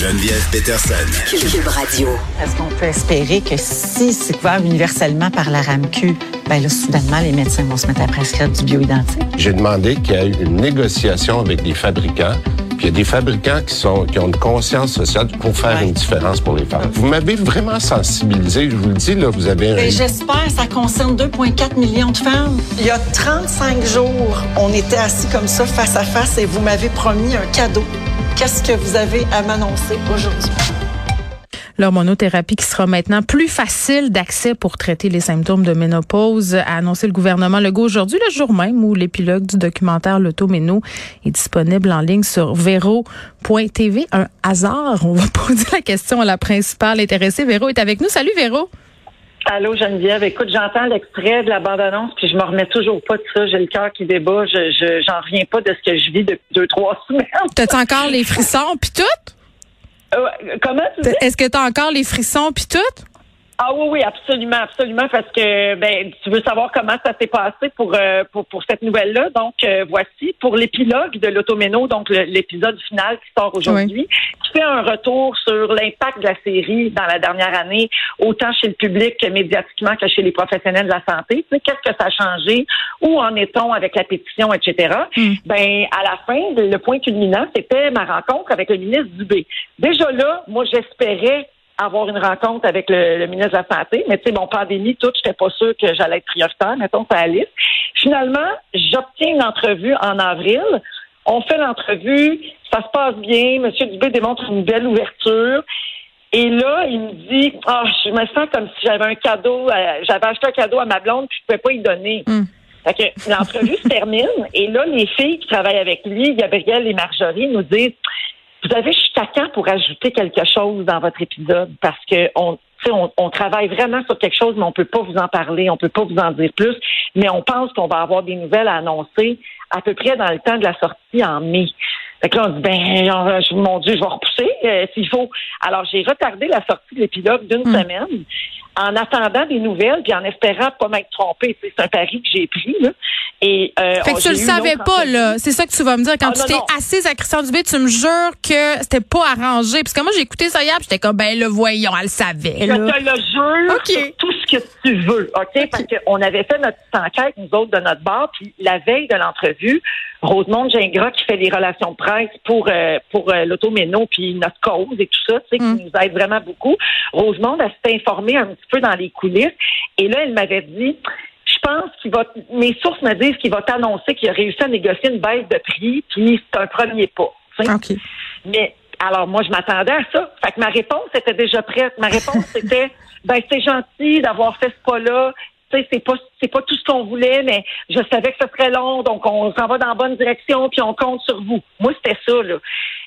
Geneviève Peterson. Cube Radio. Est-ce qu'on peut espérer que si c'est couvert universellement par la RAMQ, ben là, soudainement, les médecins vont se mettre à prescrire du bioidentique? J'ai demandé qu'il y ait une négociation avec des fabricants puis il y a des fabricants qui, sont, qui ont une conscience sociale pour faire une différence pour les femmes. Vous m'avez vraiment sensibilisé, je vous le dis, là, vous avez un... Ben, J'espère, ça concerne 2,4 millions de femmes. Il y a 35 jours, on était assis comme ça, face à face, et vous m'avez promis un cadeau. Qu'est-ce que vous avez à m'annoncer aujourd'hui? L'hormonothérapie qui sera maintenant plus facile d'accès pour traiter les symptômes de ménopause, a annoncé le gouvernement Legault aujourd'hui, le jour même où l'épilogue du documentaire L'Automéno est disponible en ligne sur vero.tv. Un hasard, on va poser la question à la principale intéressée. Véro est avec nous. Salut Véro. Allô Geneviève, écoute, j'entends l'extrait de la bande-annonce, puis je me remets toujours pas de ça. J'ai le cœur qui débat. Je, j'en reviens pas de ce que je vis depuis deux, trois semaines. T'as encore les frissons puis tout? Euh, comment tu dis? Est-ce que tu as encore les frissons puis tout? Ah oui, oui, absolument, absolument, parce que ben tu veux savoir comment ça s'est passé pour, euh, pour pour cette nouvelle-là. Donc euh, voici pour l'épilogue de l'automéno, donc l'épisode final qui sort aujourd'hui, qui fait un retour sur l'impact de la série dans la dernière année, autant chez le public que médiatiquement que chez les professionnels de la santé. Tu sais, qu'est-ce que ça a changé? Où en est-on avec la pétition, etc. Hmm. Ben à la fin, le point culminant, c'était ma rencontre avec le ministre Dubé. Déjà là, moi j'espérais avoir une rencontre avec le, ministre de la Santé. Mais tu sais, mon pandémie, tout, j'étais pas sûre que j'allais être prioritaire, mettons, ça la Finalement, j'obtiens une entrevue en avril. On fait l'entrevue, ça se passe bien. Monsieur Dubé démontre une belle ouverture. Et là, il me dit, ah, je me sens comme si j'avais un cadeau, j'avais acheté un cadeau à ma blonde, puis je pouvais pas y donner. Hmm. Fait que l'entrevue se termine, et là, les filles qui travaillent avec lui, Gabrielle et Marjorie, nous disent, vous avez chacun pour ajouter quelque chose dans votre épisode? Parce que on, on, on, travaille vraiment sur quelque chose, mais on peut pas vous en parler, on peut pas vous en dire plus, mais on pense qu'on va avoir des nouvelles à annoncer à peu près dans le temps de la sortie en mai. Fait que là, on dit, ben, mon Dieu, je vais repousser euh, s'il faut. Alors, j'ai retardé la sortie de l'épilogue d'une hmm. semaine en attendant des nouvelles puis en espérant pas m'être trompée. C'est un pari que j'ai pris. Là. Et, euh, fait que tu le savais pas, là. C'est ça que tu vas me dire. Quand ah, tu t'es assise à Christian Dubé, tu me jures que c'était pas arrangé. Parce que moi, j'ai écouté ça hier, j'étais comme, ben, le voyons, elle savait. Là. Je te le jure tout ce que tu veux, OK? Parce qu'on avait fait notre enquête, nous autres, de notre bar, puis la veille de l'entrevue, Rosemonde Gingras, qui fait les relations de presse pour, euh, pour euh, l'automéno, puis notre cause et tout ça, tu sais, qui mm. nous aide vraiment beaucoup. Rosemonde, elle s'est informée un petit peu dans les coulisses. Et là, elle m'avait dit, je pense qu'il va, mes sources me disent qu'il va t'annoncer qu'il a réussi à négocier une baisse de prix, puis c'est un premier pas. Mais alors moi, je m'attendais à ça. Fait que ma réponse était déjà prête. Ma réponse était, ben c'est gentil d'avoir fait ce pas-là c'est pas c'est pas tout ce qu'on voulait, mais je savais que ce serait long, donc on s'en va dans la bonne direction, puis on compte sur vous. Moi, c'était ça, là.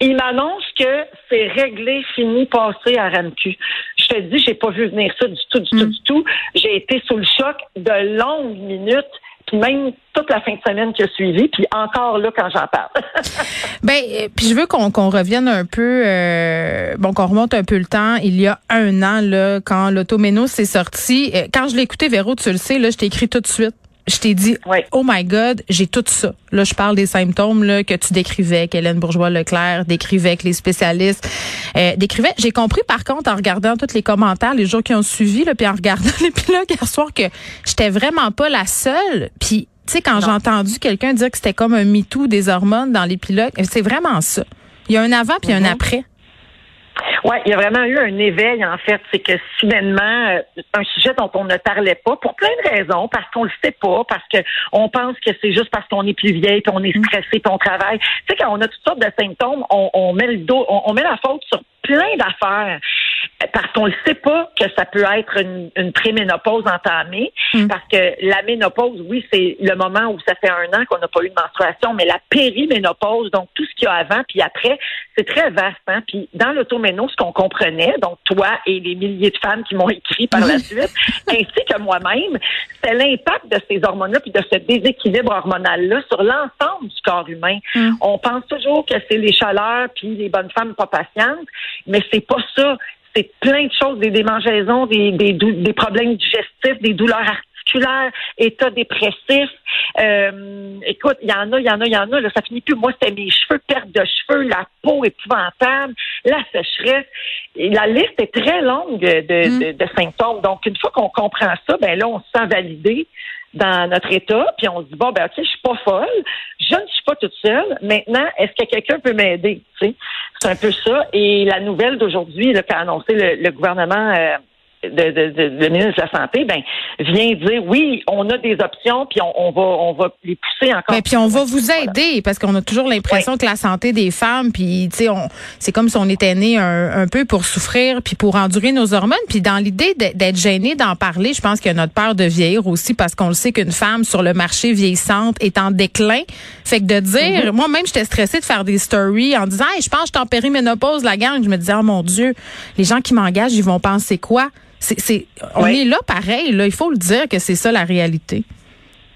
Il m'annonce que c'est réglé, fini, passé à RAMQ. Je te dis, j'ai pas vu venir ça du tout, du tout, mm. du tout. J'ai été sous le choc de longues minutes puis même toute la fin de semaine qui a suivi, puis encore là quand j'en parle. ben, euh, puis je veux qu'on revienne un peu, euh, bon, qu'on remonte un peu le temps. Il y a un an là, quand l'automéno s'est sorti, euh, quand je l'ai écouté, Véro, tu le sais, là, je t'ai écrit tout de suite je t'ai dit, oh my God, j'ai tout ça. Là, je parle des symptômes là, que tu décrivais, qu'Hélène Bourgeois-Leclerc décrivait, que les spécialistes euh, décrivaient. J'ai compris, par contre, en regardant tous les commentaires les jours qui ont suivi, là, puis en regardant l'épilogue hier soir, que j'étais vraiment pas la seule. Puis Tu sais, quand j'ai entendu quelqu'un dire que c'était comme un MeToo des hormones dans les pilotes, c'est vraiment ça. Il y a un avant puis un Mhm. après. Oui, il y a vraiment eu un éveil, en fait. C'est que soudainement, euh, un sujet dont on ne parlait pas, pour plein de raisons, parce qu'on le sait pas, parce que on pense que c'est juste parce qu'on est plus vieille, puis on est stressé, puis on travaille. Tu sais, quand on a toutes sortes de symptômes, on, on met le dos, on, on met la faute sur plein d'affaires parce qu'on ne sait pas que ça peut être une, une préménopause entamée, parce que la ménopause, oui, c'est le moment où ça fait un an qu'on n'a pas eu de menstruation, mais la périménopause, donc tout ce qu'il y a avant puis après, c'est très vaste. Hein? Puis dans l'automéno, ce qu'on comprenait, donc toi et les milliers de femmes qui m'ont écrit par la suite, ainsi que moi-même, c'est l'impact de ces hormones-là puis de ce déséquilibre hormonal-là sur l'ensemble du corps humain. On pense toujours que c'est les chaleurs puis les bonnes femmes pas patientes, mais c'est pas ça. C'est plein de choses, des démangeaisons, des, des, des problèmes digestifs, des douleurs articulaires, état dépressif. Euh, écoute, il y en a, il y en a, il y en a. Là, ça finit plus. Moi, c'était mes cheveux, perte de cheveux, la peau épouvantable, la sécheresse. Et la liste est très longue de, de, de symptômes. Donc, une fois qu'on comprend ça, ben là, on se sent validé dans notre état, puis on se dit bon ben ok, je suis pas folle, je ne suis pas toute seule. Maintenant, est-ce que quelqu'un peut m'aider Tu c'est un peu ça. Et la nouvelle d'aujourd'hui, qu'a annoncé le, le gouvernement. euh, de, de, de- le ministre de la Santé, ben, vient dire oui, on a des options, puis on, on va on va les pousser encore. Mais Ben, puis on va vous aider parce qu'on a toujours l'impression que la santé des femmes, puis tu sais, c'est comme si on était né un, un peu pour souffrir puis pour endurer nos hormones. Puis dans l'idée d'être gêné d'en parler, je pense qu'il y a notre peur de vieillir aussi parce qu'on le sait qu'une femme sur le marché vieillissante est en déclin. Fait que de dire, moi-même j'étais stressée de faire des stories en disant, hey, je pense que je suis en périménopause, la gang. Je me disais, oh mon Dieu, les gens qui m'engagent, ils vont penser quoi? C'est, on Oui. est là pareil, là. Il faut le dire que c'est ça la réalité.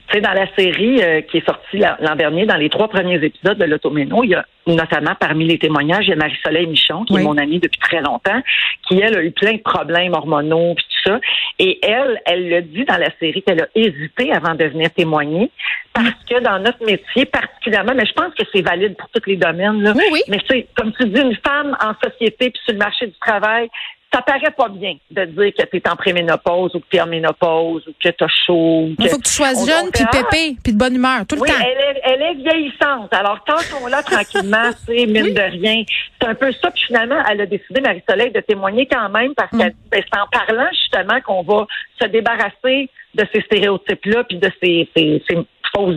Tu sais, dans la série euh, qui est sortie l'an l'an dernier, dans les trois premiers épisodes de l'Automéno, il y a notamment parmi les témoignages, il y a Marie-Soleil Michon, qui Oui. est mon amie depuis très longtemps, qui, elle, a eu plein de problèmes hormonaux puis tout ça. Et elle, elle le dit dans la série qu'elle a hésité avant de venir témoigner parce que dans notre métier particulièrement, mais je pense que c'est valide pour tous les domaines, là. Oui, oui. mais c'est comme tu dis, une femme en société puis sur le marché du travail, ça paraît pas bien de dire que tu es en préménopause ou que tu es en ménopause ou que tu as chaud. Il faut que tu sois jeune, puis pépé, puis de bonne humeur, tout le oui, temps. elle est, elle est vieillissante. Alors, tant qu'on l'a tranquillement, c'est mine de rien. C'est un peu ça. Puis finalement, elle a décidé, Marie-Soleil, de témoigner quand même parce que Mm. ben, c'est en parlant justement qu'on va se débarrasser de ces stéréotypes-là puis de ces, ces, ces fausses.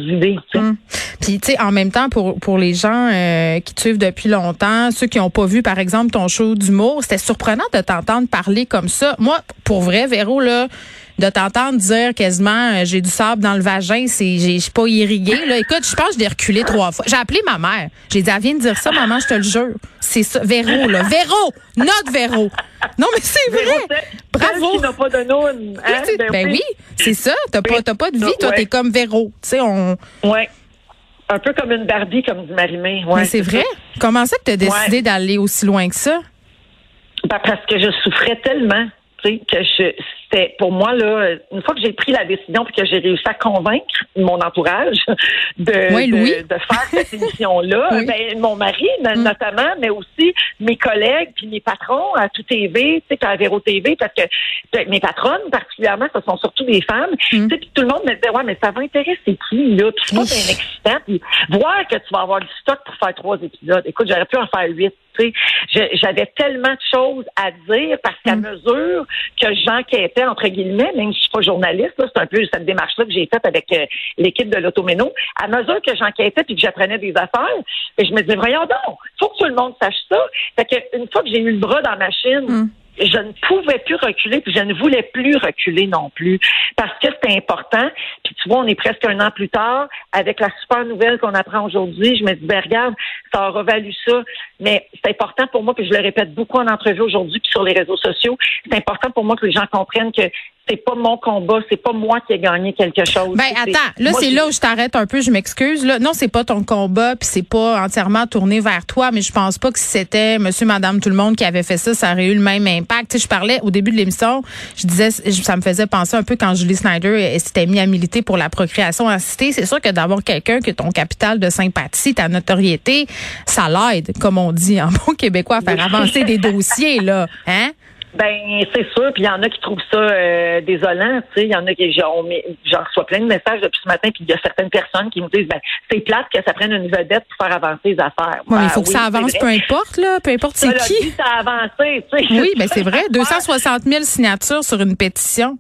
Puis, tu sais, en même temps, pour, pour les gens euh, qui te suivent depuis longtemps, ceux qui n'ont pas vu, par exemple, ton show d'humour, c'était surprenant de t'entendre parler comme ça. Moi, pour vrai, Véro, là, de t'entendre dire quasiment euh, j'ai du sable dans le vagin, c'est je suis pas irriguée. Là. Écoute, je pense que je l'ai reculé trois fois. J'ai appelé ma mère. J'ai dit, elle vient de dire ça, maman, je te le jure. C'est ça. Véro, là. Véro! Notre Véro! Non, mais c'est vrai! Bravo! qui pas de noun. Hein? Oui, tu- ben oui, c'est ça. T'as pas, t'as pas de vie, toi, Ouais. t'es comme Véro. Tu sais, on. Ouais. Un peu comme une Barbie, comme dit Marie-Mé. Ouais, mais c'est vrai. ça. Comment ça que t'as décidé Ouais. d'aller aussi loin que ça? Ben, parce que je souffrais tellement, tu sais, que je, c'était, pour moi, là, une fois que j'ai pris la décision puis que j'ai réussi à convaincre mon entourage de, de, de faire cette émission-là, Oui. ben, mon mari, Mm. notamment, mais aussi mes collègues puis mes patrons à tout TV, tu sais, à Véro TV, parce que ben, mes patronnes, particulièrement, ce sont surtout des femmes, Mm. tu sais, puis tout le monde me disait, ouais, mais ça va intéresser qui, là? Puis c'est pas bien excitant. Puis voir que tu vas avoir du stock pour faire trois épisodes. Écoute, j'aurais pu en faire huit. J'avais tellement de choses à dire parce qu'à mesure que j'enquêtais, entre guillemets, même si je suis pas journaliste, c'est un peu cette démarche-là que j'ai faite avec euh, l'équipe de l'Automéno, à mesure que j'enquêtais puis que j'apprenais des affaires, et je me disais, voyons donc, faut que tout le monde sache ça. Fait que une fois que j'ai eu le bras dans ma machine, je ne pouvais plus reculer, puis je ne voulais plus reculer non plus, parce que c'était important. Tu vois, on est presque un an plus tard, avec la super nouvelle qu'on apprend aujourd'hui. Je me dis, ben regarde, ça aura valu ça, mais c'est important pour moi, puis je le répète beaucoup en entrevue aujourd'hui, puis sur les réseaux sociaux, c'est important pour moi que les gens comprennent que c'est pas mon combat, c'est pas moi qui ai gagné quelque chose. Ben attends, là c'est là où je t'arrête un peu, je m'excuse. Là, non, c'est pas ton combat, puis c'est pas entièrement tourné vers toi, mais je pense pas que si c'était Monsieur, Madame, tout le monde qui avait fait ça, ça aurait eu le même impact. Tu sais, je parlais au début de l'émission, je disais, ça me faisait penser un peu quand Julie Snyder s'était mis à militer pour la procréation assistée. C'est sûr que d'avoir quelqu'un qui a ton capital de sympathie, ta notoriété, ça l'aide, comme on dit en bon québécois, à faire avancer des dossiers là, hein? Ben c'est sûr, puis il y en a qui trouvent ça euh, désolant, tu sais, il y en a qui j'en reçois plein de messages depuis ce matin, puis il y a certaines personnes qui me disent ben c'est plate que ça prenne une vedette pour faire avancer les affaires. Oui, Ben il faut que ça avance, peu importe là, peu importe c'est qui. ça a avancé, tu sais. Oui, ben c'est vrai, 260 000 signatures sur une pétition.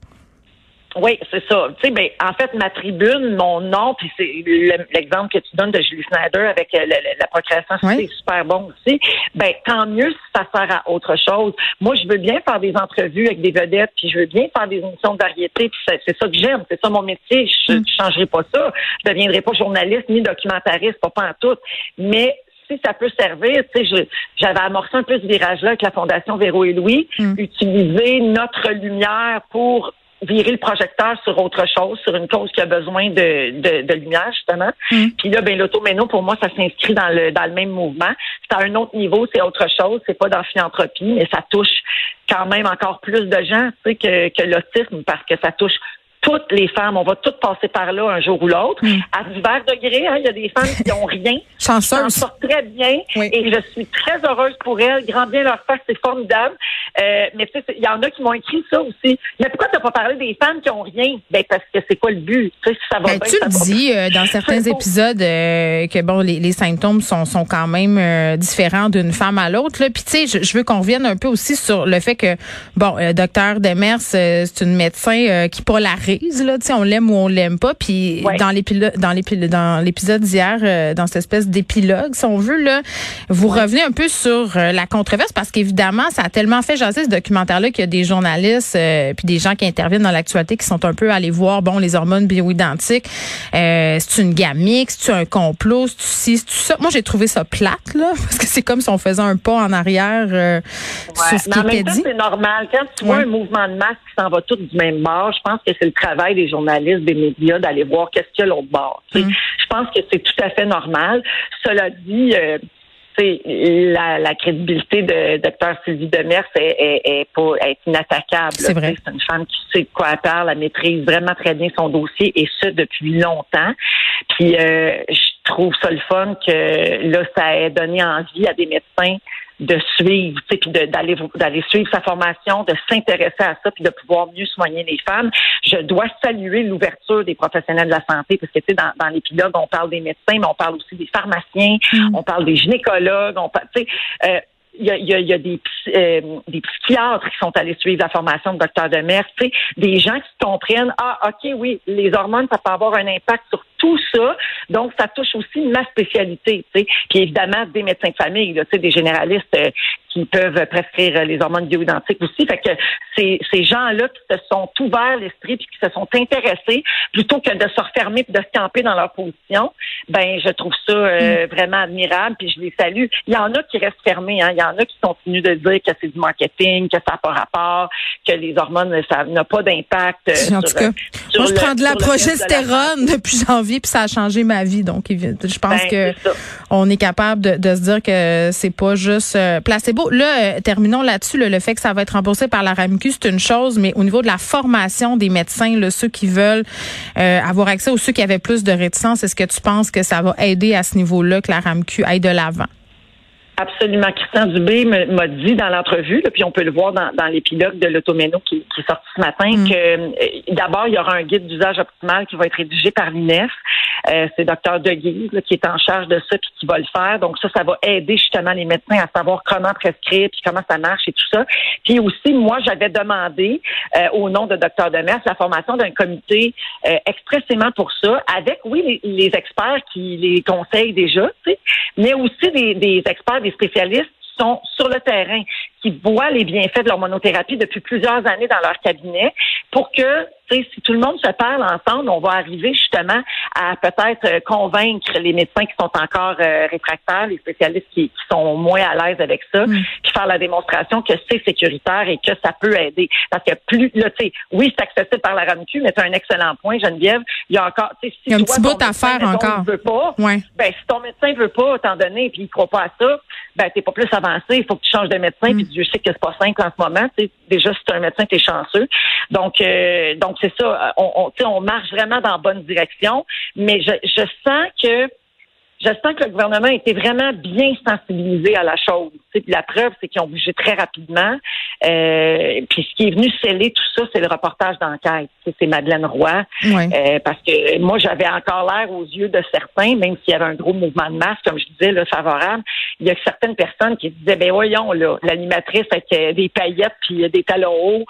Oui, c'est ça. Tu sais, ben, en fait, ma tribune, mon nom, puis c'est le- l'exemple que tu donnes de Julie Snyder avec euh, la procréation, Oui. c'est super bon aussi. Ben, tant mieux si ça sert à autre chose. Moi, je veux bien faire des entrevues avec des vedettes, puis je veux bien faire des émissions de variété, puis c'est ça que j'aime, c'est ça mon métier. Je ne changerai pas ça. Je deviendrai pas journaliste ni documentariste, pas, pas en tout. Mais si ça peut servir, tu sais, j'avais amorcé un peu ce virage-là avec la Fondation Véro et Louis, utiliser notre lumière pour virer le projecteur sur autre chose, sur une cause qui a besoin de, de, de lumière, justement. Puis là, ben l'automéno, pour moi, ça s'inscrit dans le dans le même mouvement. C'est à un autre niveau, c'est autre chose. C'est pas dans la philanthropie, mais ça touche quand même encore plus de gens tu sais, que, que l'autisme parce que ça touche toutes les femmes. On va toutes passer par là un jour ou l'autre. À divers degrés, hein, il y a des femmes qui n'ont rien. s'en Chanceuse. sortent très bien Oui. et je suis très heureuse pour elles. Grand bien leur face, c'est formidable. Euh, mais tu sais, il y en a qui m'ont écrit ça aussi. Mais pourquoi t'as pas parlé des femmes qui ont rien? Ben parce que c'est quoi le but? Tu sais, si ça va Ben, bien, tu ça le va dis euh, dans certains épisodes euh, que bon les, les symptômes sont, sont quand même euh, différents d'une femme à l'autre là. Puis tu sais, je, je veux qu'on revienne un peu aussi sur le fait que bon, docteur Demers, c'est une médecin qui polarise là. Tu sais, on l'aime ou on l'aime pas. Puis Ouais. dans l'épilogue, dans l'épilogue, dans l'épisode d'hier, euh, dans cette espèce d'épilogue, si on veut là, vous revenez un peu sur euh, la controverse parce qu'évidemment, ça a tellement fait jaser ce documentaire-là qu'il y a des journalistes euh, puis des gens qui interviennent dans l'actualité qui sont un peu allés voir bon les hormones bioidentiques. Euh, c'est une gamique, c'est un complot, c'est ci, c'est ça? Moi, j'ai trouvé ça plate là parce que c'est comme si on faisait un pas en arrière sur ce qui était dit. c'est normal. Quand tu vois un mouvement de masse s'en va tout du même bord, je pense que c'est le travail des journalistes, des médias, d'aller voir qu'est-ce qu'il y a l'autre bord. Mm. Je pense que c'est tout à fait normal. Cela dit, euh, tu sais, la, la crédibilité de Dr Sylvie Demers est, est, est pas est inattaquable. C'est vrai. C'est une femme qui sait de quoi elle parle, elle maîtrise vraiment très bien son dossier et ce depuis longtemps. Puis euh, je trouve ça le fun que là, ça ait donné envie à des médecins de suivre, tu sais, puis d'aller d'aller suivre sa formation, de s'intéresser à ça, puis de pouvoir mieux soigner les femmes. Je dois saluer l'ouverture des professionnels de la santé, parce que tu sais, dans, dans l'épilogue, on parle des médecins, mais on parle aussi des pharmaciens, on parle des gynécologues, on parle, tu sais. euh, il y a, il y a- il y a des, euh, des psychiatres qui sont allés suivre la formation de docteur Demers, tu sais, des gens qui comprennent, ah, OK, oui, les hormones, ça peut avoir un impact sur tout ça, donc ça touche aussi ma spécialité, tu sais. Puis évidemment, des médecins de famille, là, tu sais, des généralistes euh, qui peuvent prescrire euh, les hormones bioidentiques aussi. Fait que ces, ces gens-là qui se sont ouverts l'esprit puis qui se sont intéressés, plutôt que de se refermer puis de se camper dans leur position, ben je trouve ça euh, vraiment admirable puis je les salue. Il y en a qui restent fermés, hein. il y en a qui continuent de dire que c'est du marketing, que ça n'a pas rapport, que les hormones ça n'a pas d'impact. En sur, tout cas, sur moi, je le- prends de la reste de la progestérone depuis janvier, puis ça a changé ma vie. Donc, je pense Ben, que c'est ça. on est capable de, de se dire que c'est pas juste euh, placebo. Là, euh, terminons là-dessus. là, le fait que ça va être remboursé par la RAMQ, c'est une chose, mais au niveau de la formation des médecins, là, ceux qui veulent euh, avoir accès ou ceux qui avaient plus de réticence, est-ce que tu penses que ça va aider à ce niveau-là que la RAMQ aille de l'avant? Absolument. Christian Dubé m'a dit dans l'entrevue, puis on peut le voir dans, dans l'épilogue de l'automéno qui, qui est sorti ce matin, que euh, d'abord, il y aura un guide d'usage optimal qui va être rédigé par l'INEF. Euh, c'est Dr Deguise là, qui est en charge de ça puis qui va le faire. Donc ça, ça va aider justement les médecins à savoir comment prescrire puis comment ça marche et tout ça. Puis aussi, moi, j'avais demandé euh, au nom de Dr Demers la formation d'un comité euh, expressément pour ça, avec, oui, les, les experts qui les conseillent déjà, mais aussi des, des experts, des spécialistes sont sur le terrain, qui voient les bienfaits de l'hormonothérapie depuis plusieurs années dans leur cabinet, pour que, tu sais, si tout le monde se parle ensemble, on va arriver justement à peut-être euh, convaincre les médecins qui sont encore euh, réfractaires, les spécialistes qui, qui sont moins à l'aise avec ça, puis faire la démonstration que c'est sécuritaire et que ça peut aider. Parce que plus, là, tu sais, oui, c'est accessible par la RAMQ, mais c'est un excellent point, Geneviève. Il y a encore, tu sais, si Il y a un toi, petit ton bout à médecin, faire encore. veut pas, Ouais. ben, si ton médecin veut pas t'en donner puis il croit pas à ça, ben, t'es pas plus avancé. Il faut que tu changes de médecin puis Dieu sait que c'est pas simple en ce moment. Tu sais, déjà, si t'es un médecin, t'es chanceux. Donc, euh, donc c'est ça. On, on, tu sais, on marche vraiment dans la bonne direction. Mais je, je sens que je sens que le gouvernement était vraiment bien sensibilisé à la chose. Puis la preuve, c'est qu'ils ont bougé très rapidement. Euh, puis ce qui est venu sceller tout ça, c'est le reportage d'enquête. C'est Madeleine Roy. Euh, parce que moi, j'avais encore l'air aux yeux de certains, même s'il y avait un gros mouvement de masse, comme je disais, le favorable. Il y a certaines personnes qui disaient, ben voyons, là, l'animatrice avec des paillettes puis des talons hauts,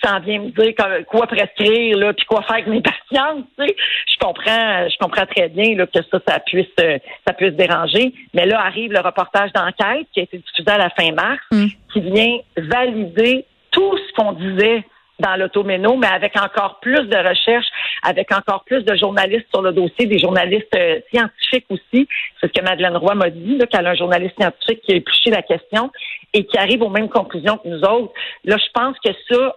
qui s'en vient me dire quoi prescrire, là, puis quoi faire avec mes patients. Tu sais. Je comprends, je comprends très bien là, que ça, ça puisse, ça puisse déranger. Mais là arrive le reportage d'enquête qui a été diffusé à la fin mars, mm. qui vient valider tout ce qu'on disait dans l'automéno, mais avec encore plus de recherches, avec encore plus de journalistes sur le dossier, des journalistes euh, scientifiques aussi. C'est ce que Madeleine Roy m'a dit, qu'elle a un journaliste scientifique qui a épluché la question et qui arrive aux mêmes conclusions que nous autres. Là, je pense que ça,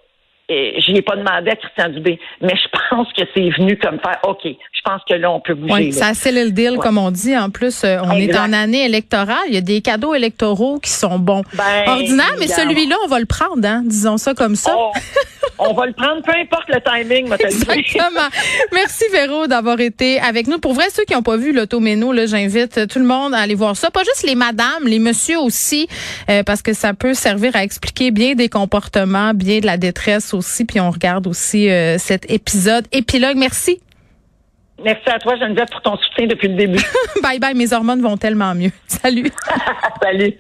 je ai pas demandé à Christian Dubé, mais je pense que c'est venu comme faire OK. Je pense que là on peut bouger. Oui, ça scellé le deal comme on dit. En plus, euh, on est en année électorale. Il y a des cadeaux électoraux qui sont bons, ben, ordinaires, mais celui-là on va le prendre, hein, disons ça comme ça. Oh, on va le prendre, peu importe le timing. Exactement. Merci Véro d'avoir été avec nous. Pour vrai, ceux qui n'ont pas vu l'automéno, j'invite tout le monde à aller voir ça. Pas juste les madames, les messieurs aussi, euh, parce que ça peut servir à expliquer bien des comportements, bien de la détresse aussi. Puis on regarde aussi euh, cet épisode épilogue. Merci. Merci à toi, Geneviève, pour ton soutien depuis le début. bye bye, mes hormones vont tellement mieux. Salut. Salut.